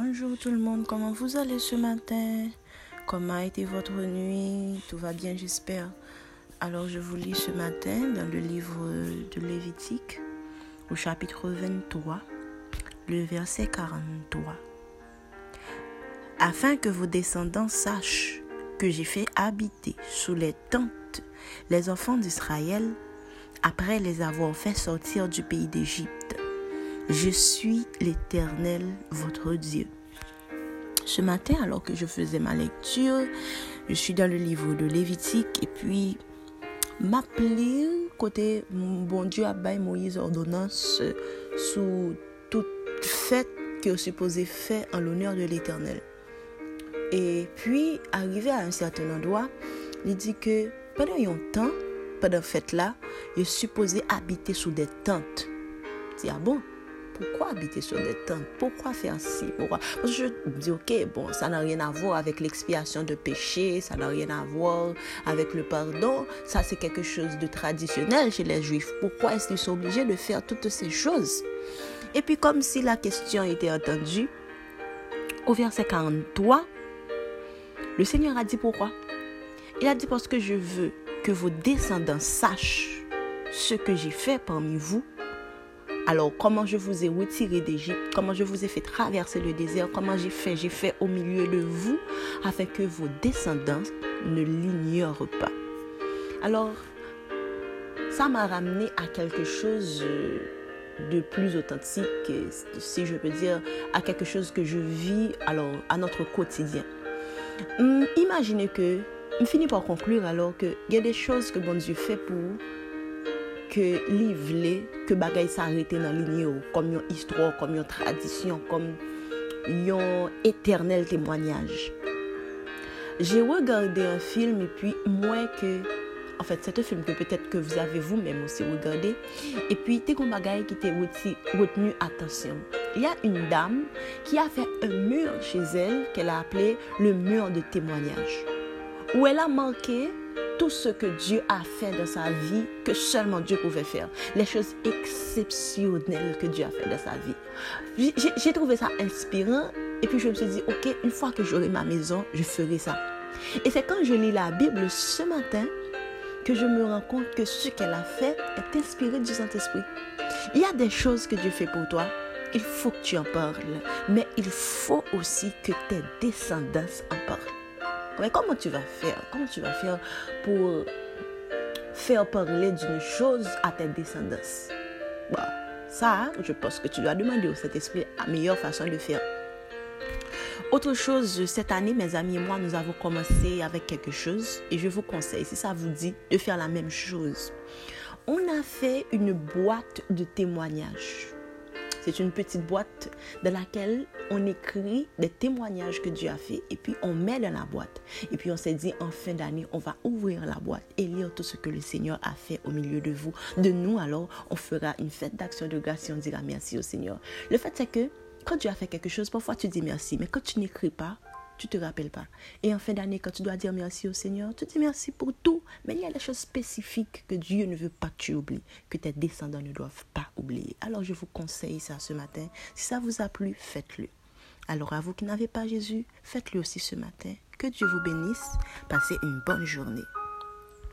Bonjour tout le monde, comment vous allez ce matin? Comment a été votre nuit? Tout va bien j'espère. Alors je vous lis ce matin dans le livre de Lévitique au chapitre 23, le verset 43. Afin que vos descendants sachent que j'ai fait habiter sous les tentes les enfants d'Israël après les avoir fait sortir du pays d'Égypte je suis l'Éternel, votre Dieu. Ce matin, alors que je faisais ma lecture, je suis dans le livre de Lévitique et puis m'appeler côté bon Dieu a Moïse ordonnance sous toute fête que supposé fait en l'honneur de l'Éternel. Et puis, arrivé à un certain endroit, il dit que pendant un temps, pendant fête là, il est supposé habiter sous des tentes. C'est ah bon, pourquoi habiter sur des tentes Pourquoi faire ci? Pourquoi? Parce que je dis, ok, bon, ça n'a rien à voir avec l'expiation de péché, ça n'a rien à voir avec le pardon. Ça, c'est quelque chose de traditionnel chez les Juifs. Pourquoi est-ce qu'ils sont obligés de faire toutes ces choses? Et puis, comme si la question était entendue, au verset 43, le Seigneur a dit pourquoi? Il a dit parce que je veux que vos descendants sachent ce que j'ai fait parmi vous alors, comment je vous ai retiré d'Égypte, comment je vous ai fait traverser le désert, comment j'ai fait, j'ai fait au milieu de vous, afin que vos descendants ne l'ignorent pas. Alors, ça m'a ramené à quelque chose de plus authentique, si je peux dire, à quelque chose que je vis, alors, à notre quotidien. Hum, imaginez que, je finis par conclure alors qu'il y a des choses que bon Dieu fait pour que li vle ke bagay sa rete nan linye ou kom yon histro, kom yon tradisyon, kom yon eternel témoignage. J'ai regardé un film et puis moi que en fait c'est un film que peut-être que vous avez vous-même aussi regardé et puis t'es comme bagay qui t'est retenu attention. Il y a une dame qui a fait un mur chez elle qu'elle a appelé le mur de témoignage où elle a marqué tout ce que Dieu a fait dans sa vie que seulement Dieu pouvait faire. Les choses exceptionnelles que Dieu a fait dans sa vie. J'ai trouvé ça inspirant et puis je me suis dit, ok, une fois que j'aurai ma maison, je ferai ça. Et c'est quand je lis la Bible ce matin que je me rends compte que ce qu'elle a fait est inspiré du Saint-Esprit. Il y a des choses que Dieu fait pour toi. Il faut que tu en parles. Mais il faut aussi que tes descendants en parlent. Mais comment tu vas faire? Comment tu vas faire pour faire parler d'une chose à tes descendants? Bah, Ça, je pense que tu dois demander au Saint-Esprit la meilleure façon de faire. Autre chose, cette année, mes amis et moi, nous avons commencé avec quelque chose et je vous conseille, si ça vous dit, de faire la même chose. On a fait une boîte de témoignages. C'est une petite boîte dans laquelle on écrit des témoignages que Dieu a fait et puis on met dans la boîte. Et puis on s'est dit en fin d'année, on va ouvrir la boîte et lire tout ce que le Seigneur a fait au milieu de vous. De nous alors, on fera une fête d'action de grâce et on dira merci au Seigneur. Le fait c'est que quand Dieu a fait quelque chose, parfois tu dis merci, mais quand tu n'écris pas, tu te rappelles pas. Et en fin d'année, quand tu dois dire merci au Seigneur, tu dis merci pour tout. Mais il y a des choses spécifiques que Dieu ne veut pas que tu oublies, que tes descendants ne doivent pas oublier. Alors je vous conseille ça ce matin. Si ça vous a plu, faites-le. Alors à vous qui n'avez pas Jésus, faites-le aussi ce matin. Que Dieu vous bénisse. Passez une bonne journée.